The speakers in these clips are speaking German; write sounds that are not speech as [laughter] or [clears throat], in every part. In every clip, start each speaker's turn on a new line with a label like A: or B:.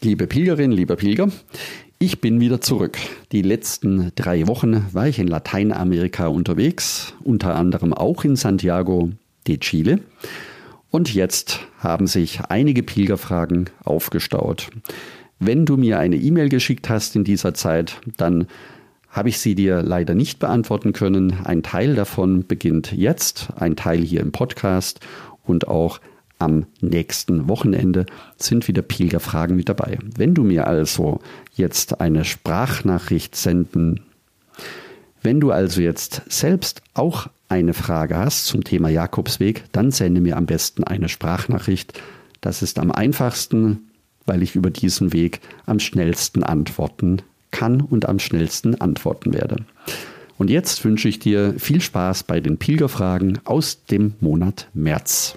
A: Liebe Pilgerin, lieber Pilger, ich bin wieder zurück. Die letzten drei Wochen war ich in Lateinamerika unterwegs, unter anderem auch in Santiago de Chile. Und jetzt haben sich einige Pilgerfragen aufgestaut. Wenn du mir eine E-Mail geschickt hast in dieser Zeit, dann habe ich sie dir leider nicht beantworten können. Ein Teil davon beginnt jetzt, ein Teil hier im Podcast und auch am nächsten Wochenende sind wieder Pilgerfragen mit dabei. Wenn du mir also jetzt eine Sprachnachricht senden, wenn du also jetzt selbst auch eine Frage hast zum Thema Jakobsweg, dann sende mir am besten eine Sprachnachricht. Das ist am einfachsten, weil ich über diesen Weg am schnellsten antworten kann und am schnellsten antworten werde. Und jetzt wünsche ich dir viel Spaß bei den Pilgerfragen aus dem Monat März.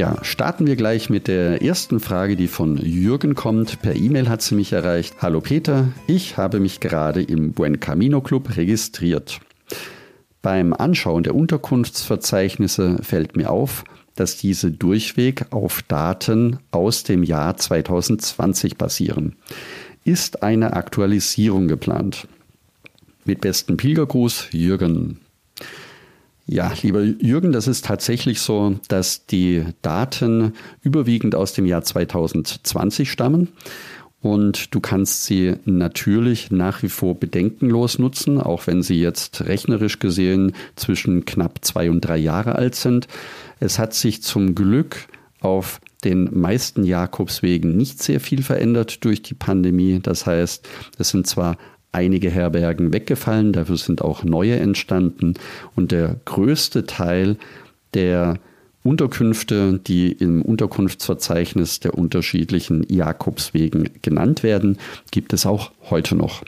A: Ja, starten wir gleich mit der ersten Frage, die von Jürgen kommt. Per E-Mail hat sie mich erreicht. Hallo Peter, ich habe mich gerade im Buen Camino Club registriert. Beim Anschauen der Unterkunftsverzeichnisse fällt mir auf, dass diese durchweg auf Daten aus dem Jahr 2020 basieren. Ist eine Aktualisierung geplant? Mit besten Pilgergruß, Jürgen. Ja, lieber Jürgen, das ist tatsächlich so, dass die Daten überwiegend aus dem Jahr 2020 stammen. Und du kannst sie natürlich nach wie vor bedenkenlos nutzen, auch wenn sie jetzt rechnerisch gesehen zwischen knapp zwei und drei Jahre alt sind. Es hat sich zum Glück auf den meisten Jakobswegen nicht sehr viel verändert durch die Pandemie. Das heißt, es sind zwar einige Herbergen weggefallen, dafür sind auch neue entstanden und der größte Teil der Unterkünfte, die im Unterkunftsverzeichnis der unterschiedlichen Jakobswegen genannt werden, gibt es auch heute noch.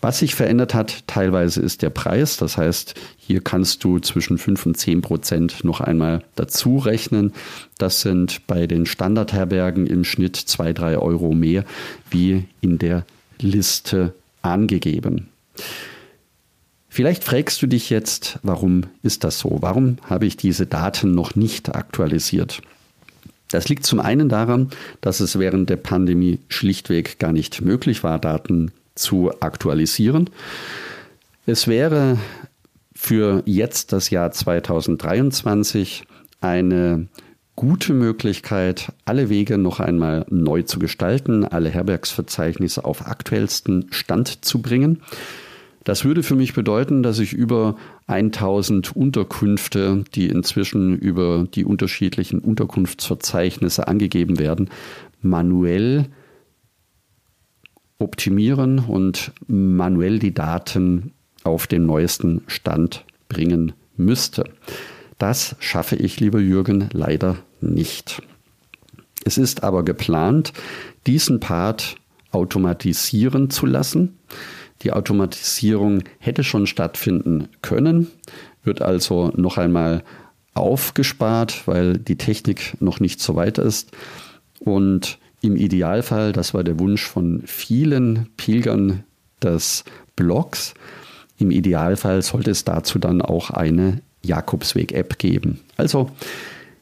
A: Was sich verändert hat, teilweise ist der Preis. Das heißt, hier kannst du zwischen 5 und 10 Prozent noch einmal dazu rechnen. Das sind bei den Standardherbergen im Schnitt 2, 3 Euro mehr wie in der Liste angegeben. Vielleicht fragst du dich jetzt, warum ist das so? Warum habe ich diese Daten noch nicht aktualisiert? Das liegt zum einen daran, dass es während der Pandemie schlichtweg gar nicht möglich war, Daten zu aktualisieren. Es wäre für jetzt das Jahr 2023 eine gute Möglichkeit, alle Wege noch einmal neu zu gestalten, alle Herbergsverzeichnisse auf aktuellsten Stand zu bringen. Das würde für mich bedeuten, dass ich über 1000 Unterkünfte, die inzwischen über die unterschiedlichen Unterkunftsverzeichnisse angegeben werden, manuell optimieren und manuell die Daten auf den neuesten Stand bringen müsste. Das schaffe ich, lieber Jürgen, leider nicht. Es ist aber geplant, diesen Part automatisieren zu lassen. Die Automatisierung hätte schon stattfinden können, wird also noch einmal aufgespart, weil die Technik noch nicht so weit ist. Und im Idealfall, das war der Wunsch von vielen Pilgern des Blogs, im Idealfall sollte es dazu dann auch eine Jakobsweg-App geben. Also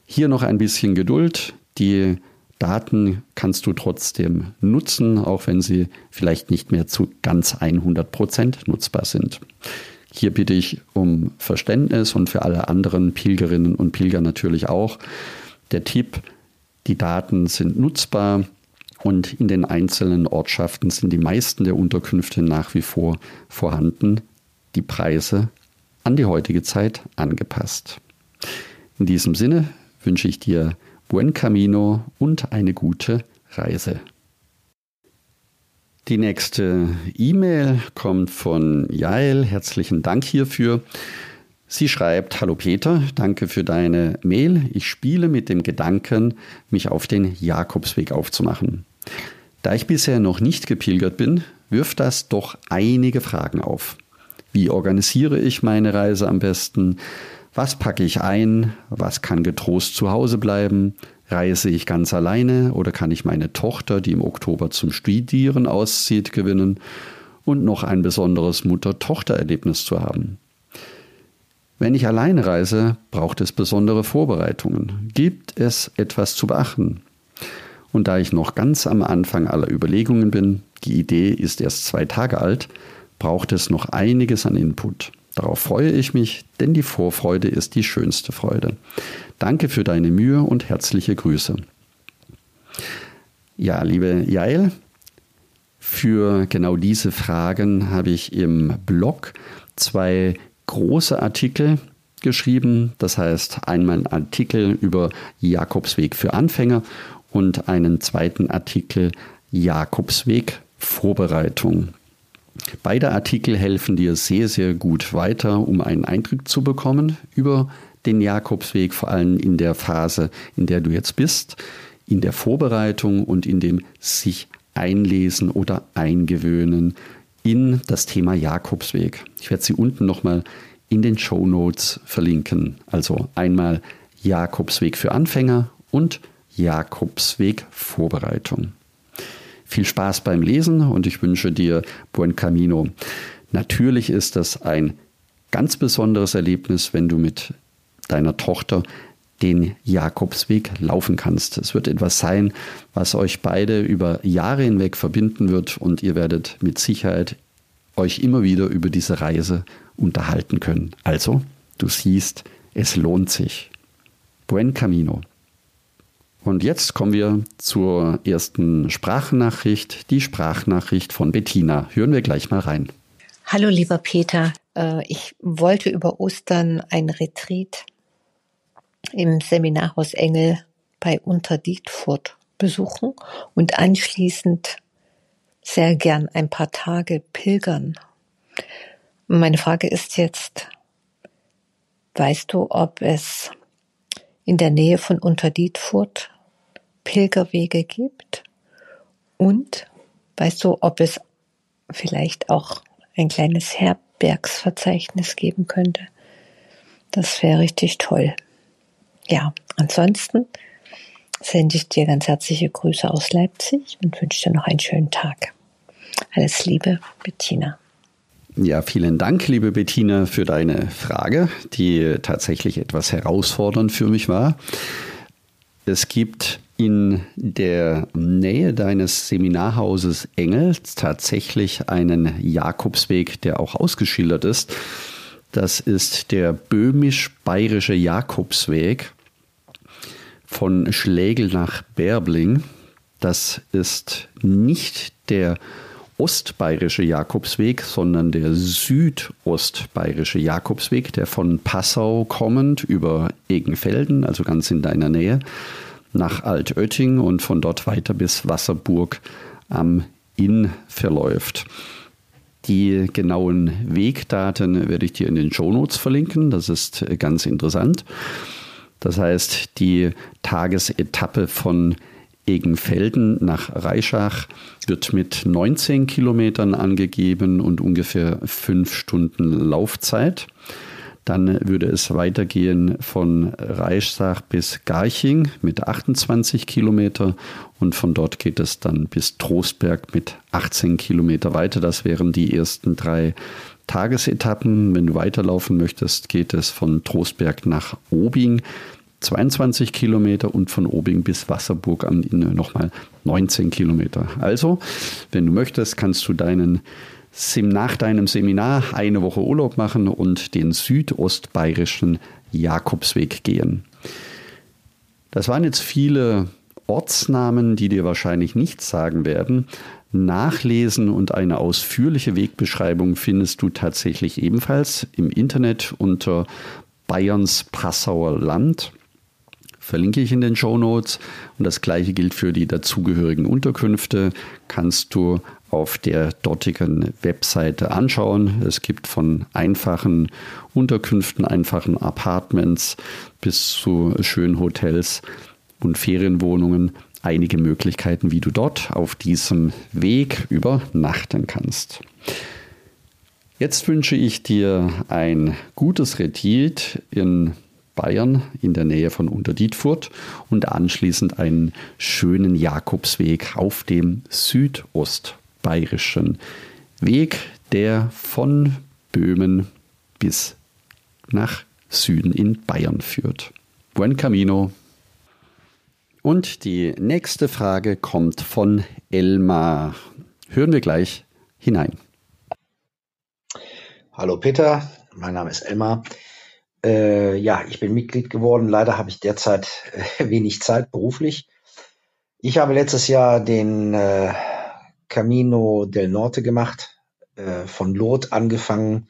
A: hier noch ein bisschen Geduld. Die Daten kannst du trotzdem nutzen, auch wenn sie vielleicht nicht mehr zu ganz 100 Prozent nutzbar sind. Hier bitte ich um Verständnis und für alle anderen Pilgerinnen und Pilger natürlich auch. Der Tipp, die Daten sind nutzbar und in den einzelnen Ortschaften sind die meisten der Unterkünfte nach wie vor vorhanden. Die Preise an die heutige Zeit angepasst. In diesem Sinne wünsche ich dir Buen Camino und eine gute Reise. Die nächste E-Mail kommt von Jael. Herzlichen Dank hierfür. Sie schreibt, Hallo Peter, danke für deine Mail. Ich spiele mit dem Gedanken, mich auf den Jakobsweg aufzumachen. Da ich bisher noch nicht gepilgert bin, wirft das doch einige Fragen auf. Wie organisiere ich meine Reise am besten? Was packe ich ein? Was kann getrost zu Hause bleiben? Reise ich ganz alleine oder kann ich meine Tochter, die im Oktober zum Studieren auszieht, gewinnen und noch ein besonderes Mutter-Tochter-Erlebnis zu haben? Wenn ich alleine reise, braucht es besondere Vorbereitungen. Gibt es etwas zu beachten? Und da ich noch ganz am Anfang aller Überlegungen bin, die Idee ist erst zwei Tage alt, braucht es noch einiges an Input. Darauf freue ich mich, denn die Vorfreude ist die schönste Freude. Danke für deine Mühe und herzliche Grüße. Ja, liebe Jael, für genau diese Fragen habe ich im Blog zwei große Artikel geschrieben. Das heißt, einmal ein Artikel über Jakobsweg für Anfänger und einen zweiten Artikel Jakobsweg Vorbereitung. Beide Artikel helfen dir sehr, sehr gut weiter, um einen Eindruck zu bekommen über den Jakobsweg, vor allem in der Phase, in der du jetzt bist, in der Vorbereitung und in dem sich einlesen oder eingewöhnen in das Thema Jakobsweg. Ich werde sie unten nochmal in den Show Notes verlinken. Also einmal Jakobsweg für Anfänger und Jakobsweg Vorbereitung. Viel Spaß beim Lesen und ich wünsche dir Buen Camino. Natürlich ist das ein ganz besonderes Erlebnis, wenn du mit deiner Tochter den Jakobsweg laufen kannst. Es wird etwas sein, was euch beide über Jahre hinweg verbinden wird und ihr werdet mit Sicherheit euch immer wieder über diese Reise unterhalten können. Also, du siehst, es lohnt sich. Buen Camino. Und jetzt kommen wir zur ersten Sprachnachricht, die Sprachnachricht von Bettina. Hören wir gleich mal rein.
B: Hallo lieber Peter, äh, ich wollte über Ostern ein Retreat im Seminarhaus Engel bei Unterdietfurt besuchen und anschließend sehr gern ein paar Tage pilgern. Meine Frage ist jetzt, weißt du, ob es in der Nähe von Unterdietfurt Pilgerwege gibt? Und weißt du, ob es vielleicht auch ein kleines Herbergsverzeichnis geben könnte? Das wäre richtig toll. Ja, ansonsten sende ich dir ganz herzliche Grüße aus Leipzig und wünsche dir noch einen schönen Tag. Alles Liebe, Bettina.
A: Ja, vielen Dank, liebe Bettina, für deine Frage, die tatsächlich etwas herausfordernd für mich war. Es gibt in der Nähe deines Seminarhauses Engel tatsächlich einen Jakobsweg, der auch ausgeschildert ist. Das ist der böhmisch-bayerische Jakobsweg von Schlägel nach Berbling. Das ist nicht der ostbayerische Jakobsweg, sondern der südostbayerische Jakobsweg, der von Passau kommend über Egenfelden, also ganz in deiner Nähe, nach Altötting und von dort weiter bis Wasserburg am Inn verläuft. Die genauen Wegdaten werde ich dir in den Shownotes verlinken. Das ist ganz interessant. Das heißt, die Tagesetappe von Egenfelden nach Reischach wird mit 19 Kilometern angegeben und ungefähr fünf Stunden Laufzeit. Dann würde es weitergehen von Reichsach bis Garching mit 28 Kilometer und von dort geht es dann bis Trostberg mit 18 Kilometer weiter. Das wären die ersten drei Tagesetappen. Wenn du weiterlaufen möchtest, geht es von Trostberg nach Obing 22 Kilometer und von Obing bis Wasserburg am Inn nochmal 19 Kilometer. Also, wenn du möchtest, kannst du deinen nach deinem Seminar eine Woche Urlaub machen und den südostbayerischen Jakobsweg gehen. Das waren jetzt viele Ortsnamen, die dir wahrscheinlich nichts sagen werden. Nachlesen und eine ausführliche Wegbeschreibung findest du tatsächlich ebenfalls im Internet unter Bayerns Passauer Land. Verlinke ich in den Show Notes. Und das gleiche gilt für die dazugehörigen Unterkünfte. Kannst du auf der dortigen Webseite anschauen. Es gibt von einfachen Unterkünften, einfachen Apartments bis zu schönen Hotels und Ferienwohnungen einige Möglichkeiten, wie du dort auf diesem Weg übernachten kannst. Jetzt wünsche ich dir ein gutes Retreat in Bayern in der Nähe von Unterdietfurt und anschließend einen schönen Jakobsweg auf dem südostbayerischen Weg, der von Böhmen bis nach Süden in Bayern führt. Buen Camino. Und die nächste Frage kommt von Elmar. Hören wir gleich hinein.
C: Hallo Peter, mein Name ist Elmar. Äh, ja, ich bin Mitglied geworden. Leider habe ich derzeit äh, wenig Zeit beruflich. Ich habe letztes Jahr den äh, Camino del Norte gemacht, äh, von Lot angefangen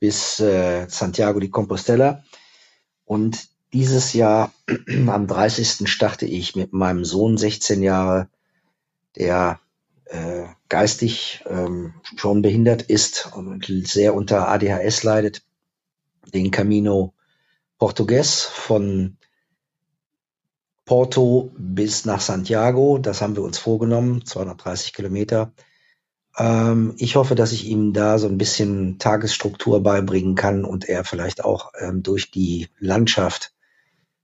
C: bis äh, Santiago de Compostela. Und dieses Jahr, [clears throat] am 30. starte ich mit meinem Sohn, 16 Jahre, der äh, geistig ähm, schon behindert ist und sehr unter ADHS leidet, den Camino Portugues von Porto bis nach Santiago. Das haben wir uns vorgenommen, 230 Kilometer. Ähm, ich hoffe, dass ich ihm da so ein bisschen Tagesstruktur beibringen kann und er vielleicht auch ähm, durch die Landschaft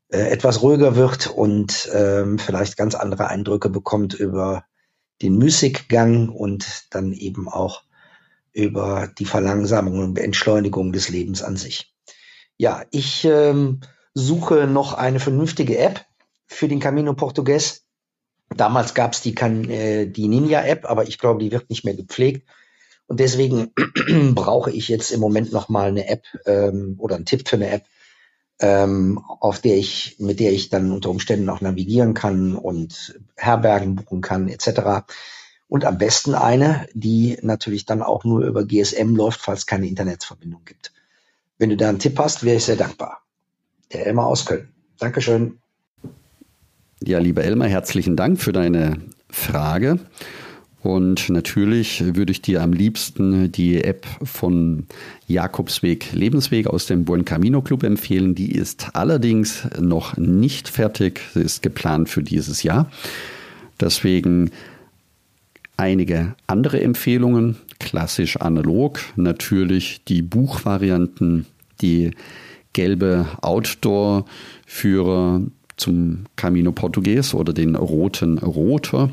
C: äh, etwas ruhiger wird und ähm, vielleicht ganz andere Eindrücke bekommt über den Musikgang und dann eben auch über die Verlangsamung und Entschleunigung des Lebens an sich. Ja, ich ähm, suche noch eine vernünftige App für den Camino Portugues. Damals gab es die, äh, die Ninja-App, aber ich glaube, die wird nicht mehr gepflegt. Und deswegen [clears throat] brauche ich jetzt im Moment noch mal eine App ähm, oder einen Tipp für eine App, ähm, auf der ich, mit der ich dann unter Umständen auch navigieren kann und Herbergen buchen kann, etc. Und am besten eine, die natürlich dann auch nur über GSM läuft, falls keine Internetverbindung gibt. Wenn du da einen Tipp hast, wäre ich sehr dankbar. Der Elmar aus Köln. Dankeschön.
A: Ja, lieber Elmar, herzlichen Dank für deine Frage. Und natürlich würde ich dir am liebsten die App von Jakobsweg Lebensweg aus dem Buen Camino Club empfehlen. Die ist allerdings noch nicht fertig. Sie ist geplant für dieses Jahr. Deswegen einige andere Empfehlungen, klassisch analog. Natürlich die Buchvarianten, die gelbe Outdoor-Führer zum Camino Portugues oder den roten Roter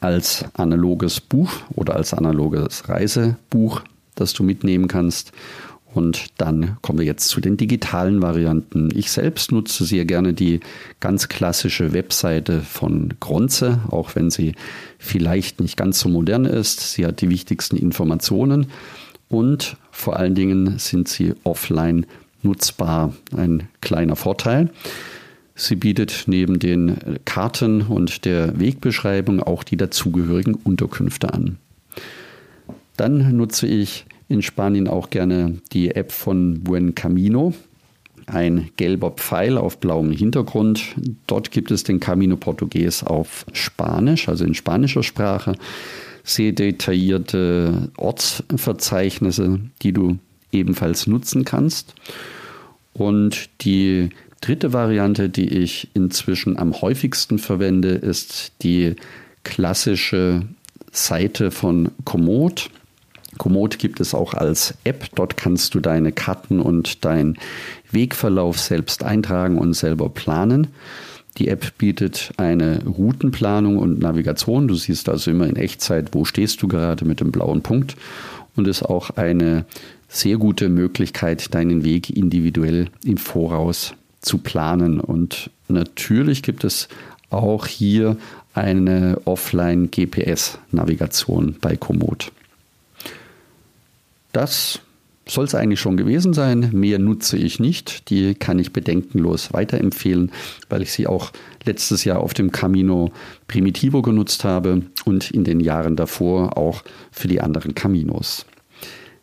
A: als analoges Buch oder als analoges Reisebuch, das du mitnehmen kannst. Und dann kommen wir jetzt zu den digitalen Varianten. Ich selbst nutze sehr gerne die ganz klassische Webseite von Gronze, auch wenn sie vielleicht nicht ganz so modern ist. Sie hat die wichtigsten Informationen und vor allen Dingen sind sie offline nutzbar. Ein kleiner Vorteil. Sie bietet neben den Karten und der Wegbeschreibung auch die dazugehörigen Unterkünfte an. Dann nutze ich in Spanien auch gerne die App von Buen Camino. Ein gelber Pfeil auf blauem Hintergrund. Dort gibt es den Camino Portugues auf Spanisch, also in spanischer Sprache. Sehr detaillierte Ortsverzeichnisse, die du ebenfalls nutzen kannst. Und die dritte Variante, die ich inzwischen am häufigsten verwende, ist die klassische Seite von Komoot. Komoot gibt es auch als App. Dort kannst du deine Karten und deinen Wegverlauf selbst eintragen und selber planen. Die App bietet eine Routenplanung und Navigation. Du siehst also immer in Echtzeit, wo stehst du gerade mit dem blauen Punkt und ist auch eine sehr gute Möglichkeit, deinen Weg individuell im Voraus zu planen. Und natürlich gibt es auch hier eine Offline-GPS-Navigation bei Komoot. Das soll es eigentlich schon gewesen sein. Mehr nutze ich nicht. Die kann ich bedenkenlos weiterempfehlen, weil ich sie auch letztes Jahr auf dem Camino Primitivo genutzt habe und in den Jahren davor auch für die anderen Caminos.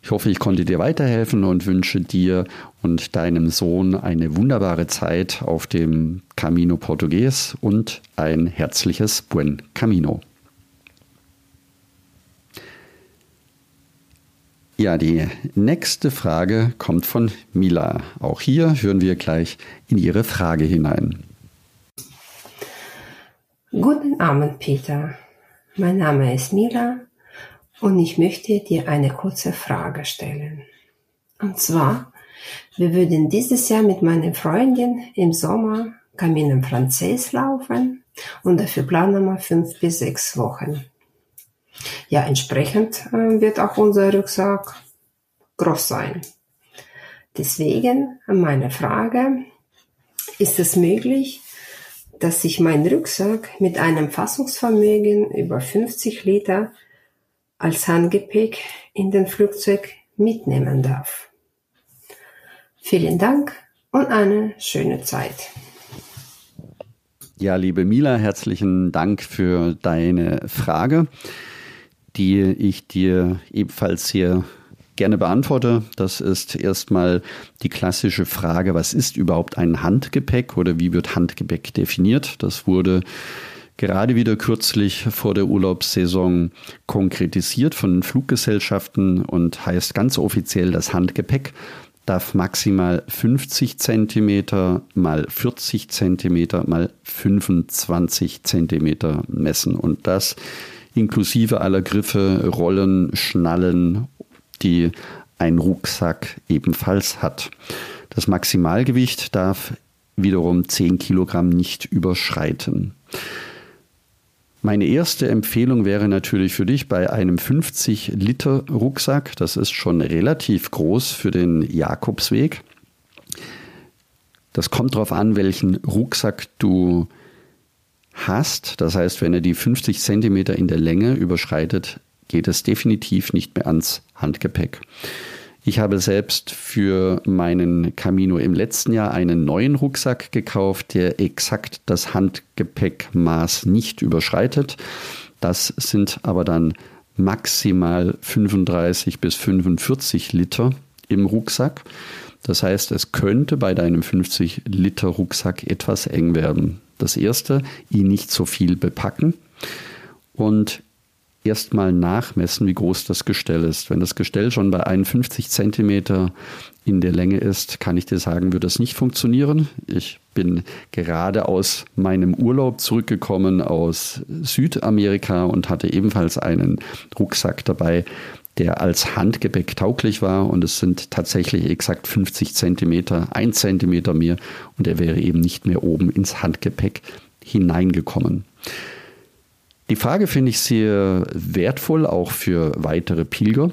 A: Ich hoffe, ich konnte dir weiterhelfen und wünsche dir und deinem Sohn eine wunderbare Zeit auf dem Camino Portugues und ein herzliches Buen Camino. Ja, die nächste Frage kommt von Mila. Auch hier hören wir gleich in ihre Frage hinein.
D: Guten Abend, Peter. Mein Name ist Mila und ich möchte dir eine kurze Frage stellen. Und zwar, wir würden dieses Jahr mit meiner Freundin im Sommer Camino Frances laufen und dafür planen wir fünf bis sechs Wochen. Ja, entsprechend äh, wird auch unser Rucksack groß sein. Deswegen meine Frage, ist es möglich, dass ich meinen Rucksack mit einem Fassungsvermögen über 50 Liter als Handgepäck in den Flugzeug mitnehmen darf? Vielen Dank und eine schöne Zeit.
A: Ja, liebe Mila, herzlichen Dank für deine Frage die ich dir ebenfalls sehr gerne beantworte. Das ist erstmal die klassische Frage, was ist überhaupt ein Handgepäck oder wie wird Handgepäck definiert? Das wurde gerade wieder kürzlich vor der Urlaubssaison konkretisiert von Fluggesellschaften und heißt ganz offiziell, das Handgepäck darf maximal 50 Zentimeter mal 40 Zentimeter mal 25 Zentimeter messen. Und das inklusive aller Griffe, Rollen, Schnallen, die ein Rucksack ebenfalls hat. Das Maximalgewicht darf wiederum 10 Kilogramm nicht überschreiten. Meine erste Empfehlung wäre natürlich für dich bei einem 50 Liter Rucksack. Das ist schon relativ groß für den Jakobsweg. Das kommt darauf an, welchen Rucksack du hast, das heißt, wenn er die 50 Zentimeter in der Länge überschreitet, geht es definitiv nicht mehr ans Handgepäck. Ich habe selbst für meinen Camino im letzten Jahr einen neuen Rucksack gekauft, der exakt das Handgepäckmaß nicht überschreitet. Das sind aber dann maximal 35 bis 45 Liter im Rucksack. Das heißt, es könnte bei deinem 50 Liter Rucksack etwas eng werden. Das erste, ihn nicht so viel bepacken und erstmal nachmessen, wie groß das Gestell ist. Wenn das Gestell schon bei 51 Zentimeter in der Länge ist, kann ich dir sagen, wird das nicht funktionieren. Ich bin gerade aus meinem Urlaub zurückgekommen aus Südamerika und hatte ebenfalls einen Rucksack dabei, der als Handgepäck tauglich war und es sind tatsächlich exakt 50 Zentimeter, ein Zentimeter mehr und er wäre eben nicht mehr oben ins Handgepäck hineingekommen. Die Frage finde ich sehr wertvoll, auch für weitere Pilger.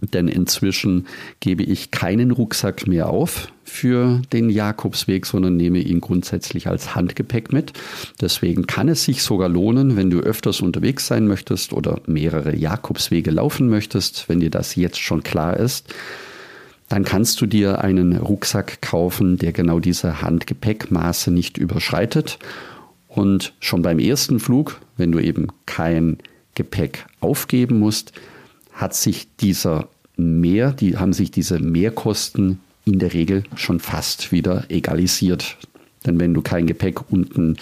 A: Denn inzwischen gebe ich keinen Rucksack mehr auf für den Jakobsweg, sondern nehme ihn grundsätzlich als Handgepäck mit. Deswegen kann es sich sogar lohnen, wenn du öfters unterwegs sein möchtest oder mehrere Jakobswege laufen möchtest, wenn dir das jetzt schon klar ist, dann kannst du dir einen Rucksack kaufen, der genau diese Handgepäckmaße nicht überschreitet. Und schon beim ersten Flug, wenn du eben kein Gepäck aufgeben musst, hat sich dieser Mehr, die haben sich diese Mehrkosten in der Regel schon fast wieder egalisiert. Denn wenn du kein Gepäck unten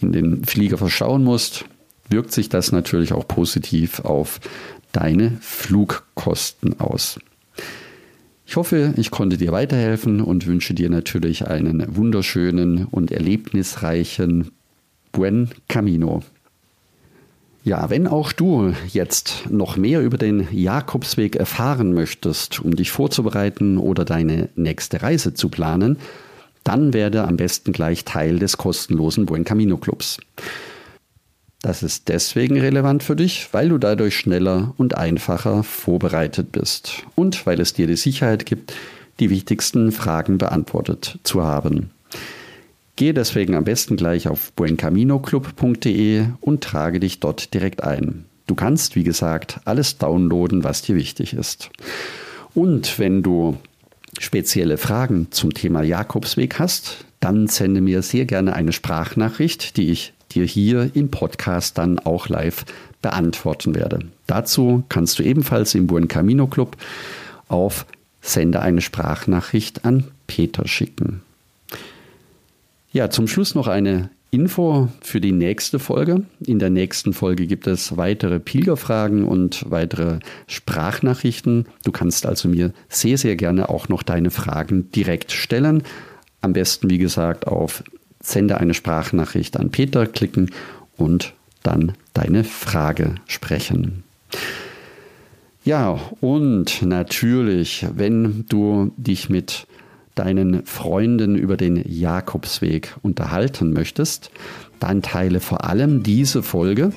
A: in den Flieger verschauen musst, wirkt sich das natürlich auch positiv auf deine Flugkosten aus. Ich hoffe, ich konnte dir weiterhelfen und wünsche dir natürlich einen wunderschönen und erlebnisreichen Buen Camino. Ja, wenn auch du jetzt noch mehr über den Jakobsweg erfahren möchtest, um dich vorzubereiten oder deine nächste Reise zu planen, dann werde am besten gleich Teil des kostenlosen Buen Camino Clubs. Das ist deswegen relevant für dich, weil du dadurch schneller und einfacher vorbereitet bist und weil es dir die Sicherheit gibt, die wichtigsten Fragen beantwortet zu haben. Gehe deswegen am besten gleich auf buencaminoclub.de und trage dich dort direkt ein. Du kannst, wie gesagt, alles downloaden, was dir wichtig ist. Und wenn du spezielle Fragen zum Thema Jakobsweg hast, dann sende mir sehr gerne eine Sprachnachricht, die ich dir hier im Podcast dann auch live beantworten werde. Dazu kannst du ebenfalls im Buen Camino Club auf Sende eine Sprachnachricht an Peter schicken. Ja, zum Schluss noch eine Info für die nächste Folge. In der nächsten Folge gibt es weitere Pilgerfragen und weitere Sprachnachrichten. Du kannst also mir sehr, sehr gerne auch noch deine Fragen direkt stellen. Am besten, wie gesagt, auf Sende eine Sprachnachricht an Peter klicken und dann deine Frage sprechen. Ja, und natürlich, wenn du dich mit deinen Freunden über den Jakobsweg unterhalten möchtest, dann teile vor allem diese Folge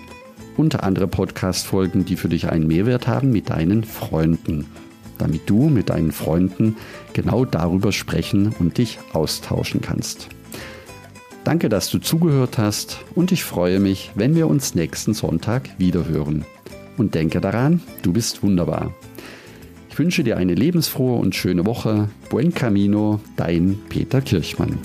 A: und andere Podcast-Folgen, die für dich einen Mehrwert haben, mit deinen Freunden, damit du mit deinen Freunden genau darüber sprechen und dich austauschen kannst. Danke, dass du zugehört hast und ich freue mich, wenn wir uns nächsten Sonntag wiederhören. Und denke daran, du bist wunderbar. Ich wünsche dir eine lebensfrohe und schöne Woche. Buen Camino, dein Peter Kirchmann.